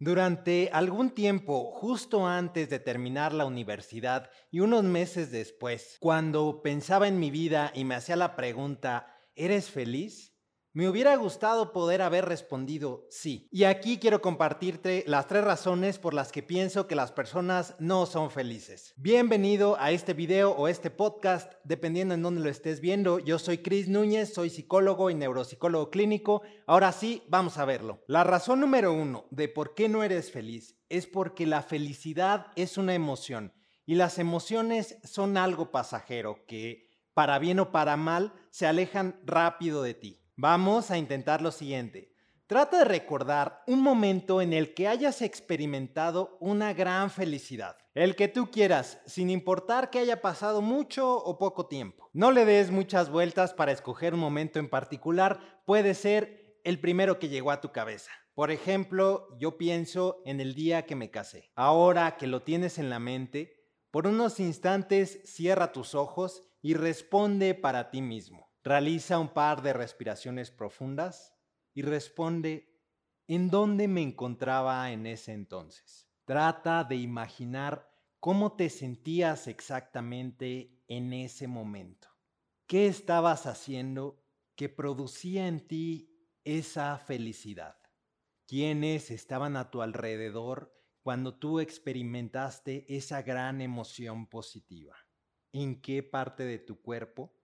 Durante algún tiempo, justo antes de terminar la universidad y unos meses después, cuando pensaba en mi vida y me hacía la pregunta, ¿eres feliz? Me hubiera gustado poder haber respondido sí. Y aquí quiero compartirte las tres razones por las que pienso que las personas no son felices. Bienvenido a este video o este podcast, dependiendo en dónde lo estés viendo. Yo soy Chris Núñez, soy psicólogo y neuropsicólogo clínico. Ahora sí, vamos a verlo. La razón número uno de por qué no eres feliz es porque la felicidad es una emoción y las emociones son algo pasajero que, para bien o para mal, se alejan rápido de ti. Vamos a intentar lo siguiente. Trata de recordar un momento en el que hayas experimentado una gran felicidad. El que tú quieras, sin importar que haya pasado mucho o poco tiempo. No le des muchas vueltas para escoger un momento en particular. Puede ser el primero que llegó a tu cabeza. Por ejemplo, yo pienso en el día que me casé. Ahora que lo tienes en la mente, por unos instantes cierra tus ojos y responde para ti mismo. Realiza un par de respiraciones profundas y responde en dónde me encontraba en ese entonces. Trata de imaginar cómo te sentías exactamente en ese momento. ¿Qué estabas haciendo que producía en ti esa felicidad? ¿Quiénes estaban a tu alrededor cuando tú experimentaste esa gran emoción positiva? ¿En qué parte de tu cuerpo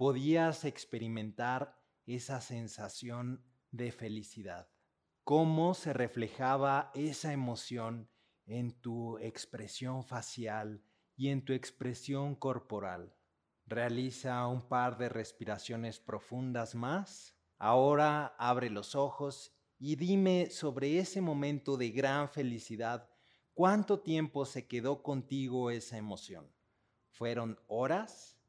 podías experimentar esa sensación de felicidad. Cómo se reflejaba esa emoción en tu expresión facial y en tu expresión corporal. Realiza un par de respiraciones profundas más. Ahora abre los ojos y dime sobre ese momento de gran felicidad, ¿cuánto tiempo se quedó contigo esa emoción? ¿Fueron horas?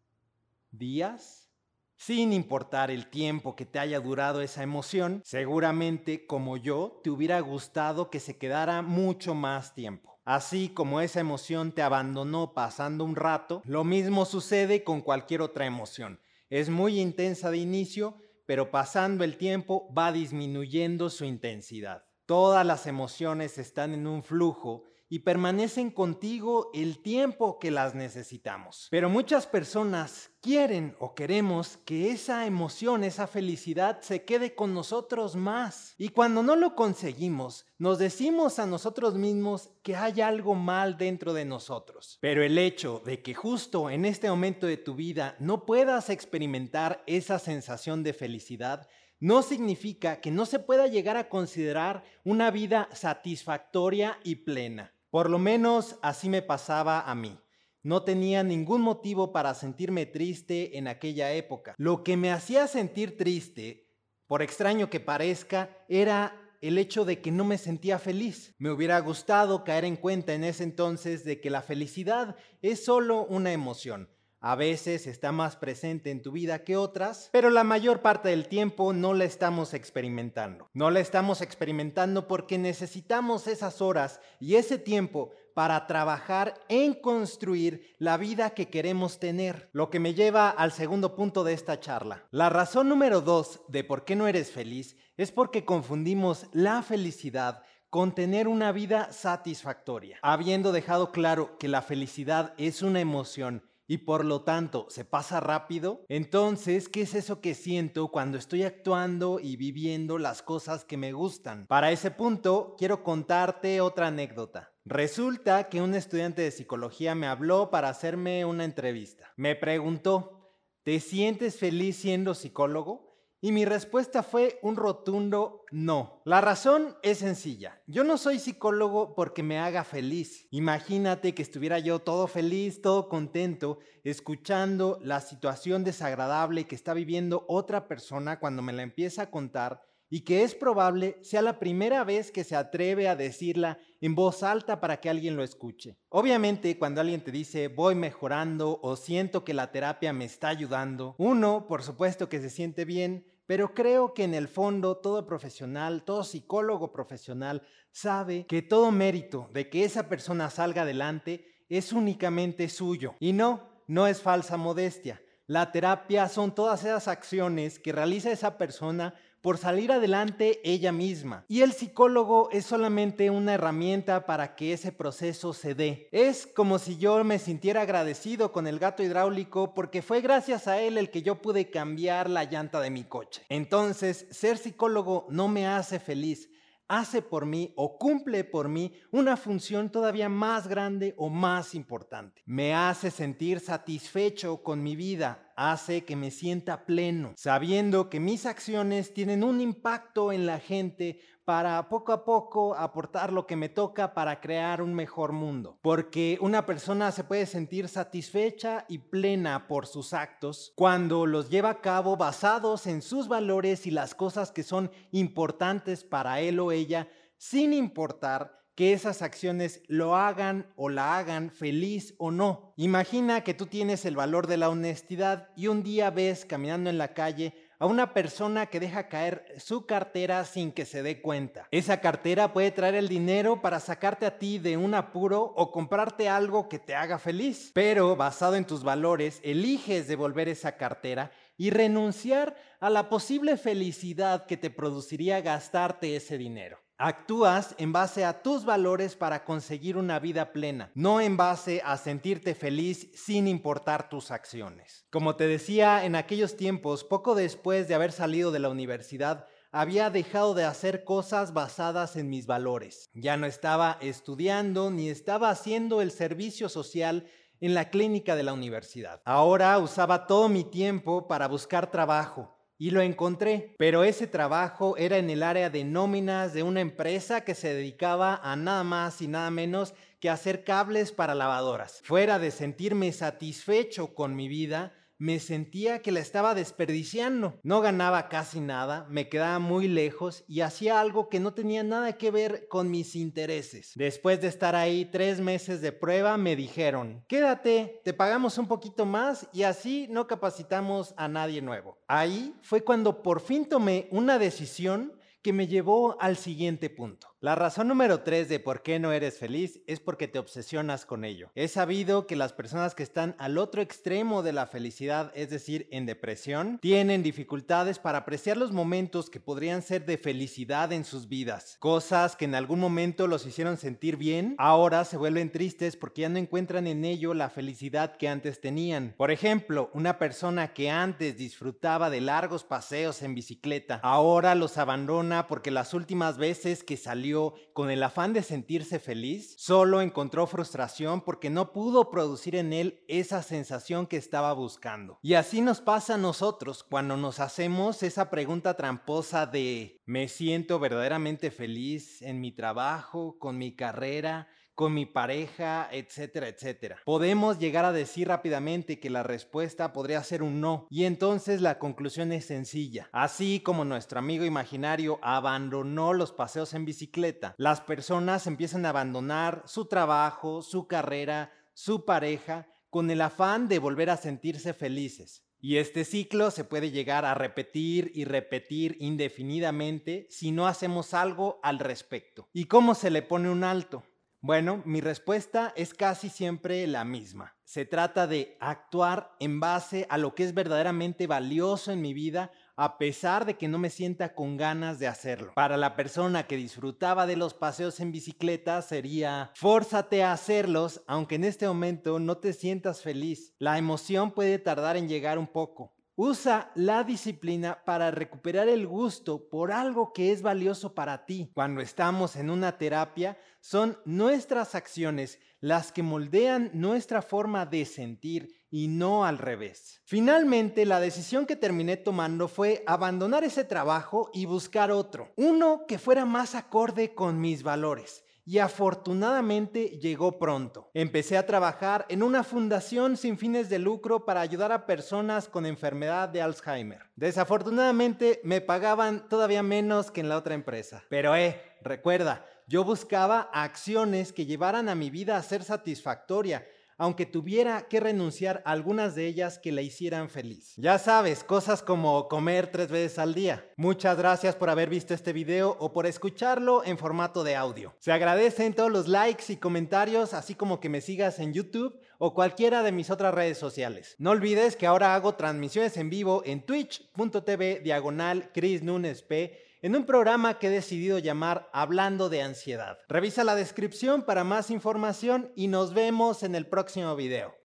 Días, sin importar el tiempo que te haya durado esa emoción, seguramente como yo te hubiera gustado que se quedara mucho más tiempo. Así como esa emoción te abandonó pasando un rato, lo mismo sucede con cualquier otra emoción. Es muy intensa de inicio, pero pasando el tiempo va disminuyendo su intensidad. Todas las emociones están en un flujo y permanecen contigo el tiempo que las necesitamos. Pero muchas personas quieren o queremos que esa emoción, esa felicidad se quede con nosotros más. Y cuando no lo conseguimos, nos decimos a nosotros mismos que hay algo mal dentro de nosotros. Pero el hecho de que justo en este momento de tu vida no puedas experimentar esa sensación de felicidad, no significa que no se pueda llegar a considerar una vida satisfactoria y plena. Por lo menos así me pasaba a mí. No tenía ningún motivo para sentirme triste en aquella época. Lo que me hacía sentir triste, por extraño que parezca, era el hecho de que no me sentía feliz. Me hubiera gustado caer en cuenta en ese entonces de que la felicidad es solo una emoción a veces está más presente en tu vida que otras, pero la mayor parte del tiempo no la estamos experimentando. No la estamos experimentando porque necesitamos esas horas y ese tiempo para trabajar en construir la vida que queremos tener. Lo que me lleva al segundo punto de esta charla. La razón número dos de por qué no eres feliz es porque confundimos la felicidad con tener una vida satisfactoria. Habiendo dejado claro que la felicidad es una emoción y por lo tanto se pasa rápido, entonces, ¿qué es eso que siento cuando estoy actuando y viviendo las cosas que me gustan? Para ese punto, quiero contarte otra anécdota. Resulta que un estudiante de psicología me habló para hacerme una entrevista. Me preguntó, ¿te sientes feliz siendo psicólogo? Y mi respuesta fue un rotundo no. La razón es sencilla. Yo no soy psicólogo porque me haga feliz. Imagínate que estuviera yo todo feliz, todo contento, escuchando la situación desagradable que está viviendo otra persona cuando me la empieza a contar y que es probable sea la primera vez que se atreve a decirla en voz alta para que alguien lo escuche. Obviamente, cuando alguien te dice voy mejorando o siento que la terapia me está ayudando, uno, por supuesto que se siente bien, pero creo que en el fondo todo profesional, todo psicólogo profesional sabe que todo mérito de que esa persona salga adelante es únicamente suyo. Y no, no es falsa modestia. La terapia son todas esas acciones que realiza esa persona por salir adelante ella misma. Y el psicólogo es solamente una herramienta para que ese proceso se dé. Es como si yo me sintiera agradecido con el gato hidráulico porque fue gracias a él el que yo pude cambiar la llanta de mi coche. Entonces, ser psicólogo no me hace feliz hace por mí o cumple por mí una función todavía más grande o más importante. Me hace sentir satisfecho con mi vida, hace que me sienta pleno, sabiendo que mis acciones tienen un impacto en la gente para poco a poco aportar lo que me toca para crear un mejor mundo. Porque una persona se puede sentir satisfecha y plena por sus actos cuando los lleva a cabo basados en sus valores y las cosas que son importantes para él o ella, sin importar que esas acciones lo hagan o la hagan feliz o no. Imagina que tú tienes el valor de la honestidad y un día ves caminando en la calle a una persona que deja caer su cartera sin que se dé cuenta. Esa cartera puede traer el dinero para sacarte a ti de un apuro o comprarte algo que te haga feliz. Pero basado en tus valores, eliges devolver esa cartera y renunciar a la posible felicidad que te produciría gastarte ese dinero. Actúas en base a tus valores para conseguir una vida plena, no en base a sentirte feliz sin importar tus acciones. Como te decía, en aquellos tiempos, poco después de haber salido de la universidad, había dejado de hacer cosas basadas en mis valores. Ya no estaba estudiando ni estaba haciendo el servicio social en la clínica de la universidad. Ahora usaba todo mi tiempo para buscar trabajo y lo encontré, pero ese trabajo era en el área de nóminas de una empresa que se dedicaba a nada más y nada menos que hacer cables para lavadoras. Fuera de sentirme satisfecho con mi vida, me sentía que la estaba desperdiciando. No ganaba casi nada, me quedaba muy lejos y hacía algo que no tenía nada que ver con mis intereses. Después de estar ahí tres meses de prueba, me dijeron, quédate, te pagamos un poquito más y así no capacitamos a nadie nuevo. Ahí fue cuando por fin tomé una decisión que me llevó al siguiente punto. La razón número tres de por qué no eres feliz es porque te obsesionas con ello. He sabido que las personas que están al otro extremo de la felicidad, es decir, en depresión, tienen dificultades para apreciar los momentos que podrían ser de felicidad en sus vidas. Cosas que en algún momento los hicieron sentir bien, ahora se vuelven tristes porque ya no encuentran en ello la felicidad que antes tenían. Por ejemplo, una persona que antes disfrutaba de largos paseos en bicicleta, ahora los abandona porque las últimas veces que salió con el afán de sentirse feliz, solo encontró frustración porque no pudo producir en él esa sensación que estaba buscando. Y así nos pasa a nosotros cuando nos hacemos esa pregunta tramposa de ¿me siento verdaderamente feliz en mi trabajo, con mi carrera? Con mi pareja, etcétera, etcétera. Podemos llegar a decir rápidamente que la respuesta podría ser un no y entonces la conclusión es sencilla. Así como nuestro amigo imaginario abandonó los paseos en bicicleta, las personas empiezan a abandonar su trabajo, su carrera, su pareja con el afán de volver a sentirse felices. Y este ciclo se puede llegar a repetir y repetir indefinidamente si no hacemos algo al respecto. ¿Y cómo se le pone un alto? Bueno, mi respuesta es casi siempre la misma. Se trata de actuar en base a lo que es verdaderamente valioso en mi vida, a pesar de que no me sienta con ganas de hacerlo. Para la persona que disfrutaba de los paseos en bicicleta sería, fórzate a hacerlos, aunque en este momento no te sientas feliz. La emoción puede tardar en llegar un poco, Usa la disciplina para recuperar el gusto por algo que es valioso para ti. Cuando estamos en una terapia, son nuestras acciones las que moldean nuestra forma de sentir y no al revés. Finalmente, la decisión que terminé tomando fue abandonar ese trabajo y buscar otro, uno que fuera más acorde con mis valores y afortunadamente llegó pronto. Empecé a trabajar en una fundación sin fines de lucro para ayudar a personas con enfermedad de Alzheimer. Desafortunadamente me pagaban todavía menos que en la otra empresa. Pero eh, recuerda, yo buscaba acciones que llevaran a mi vida a ser satisfactoria aunque tuviera que renunciar a algunas de ellas que la hicieran feliz. Ya sabes, cosas como comer tres veces al día. Muchas gracias por haber visto este video o por escucharlo en formato de audio. Se agradecen todos los likes y comentarios, así como que me sigas en YouTube o cualquiera de mis otras redes sociales. No olvides que ahora hago transmisiones en vivo en twitch.tv diagonal Nunes P en un programa que he decidido llamar Hablando de Ansiedad. Revisa la descripción para más información y nos vemos en el próximo video.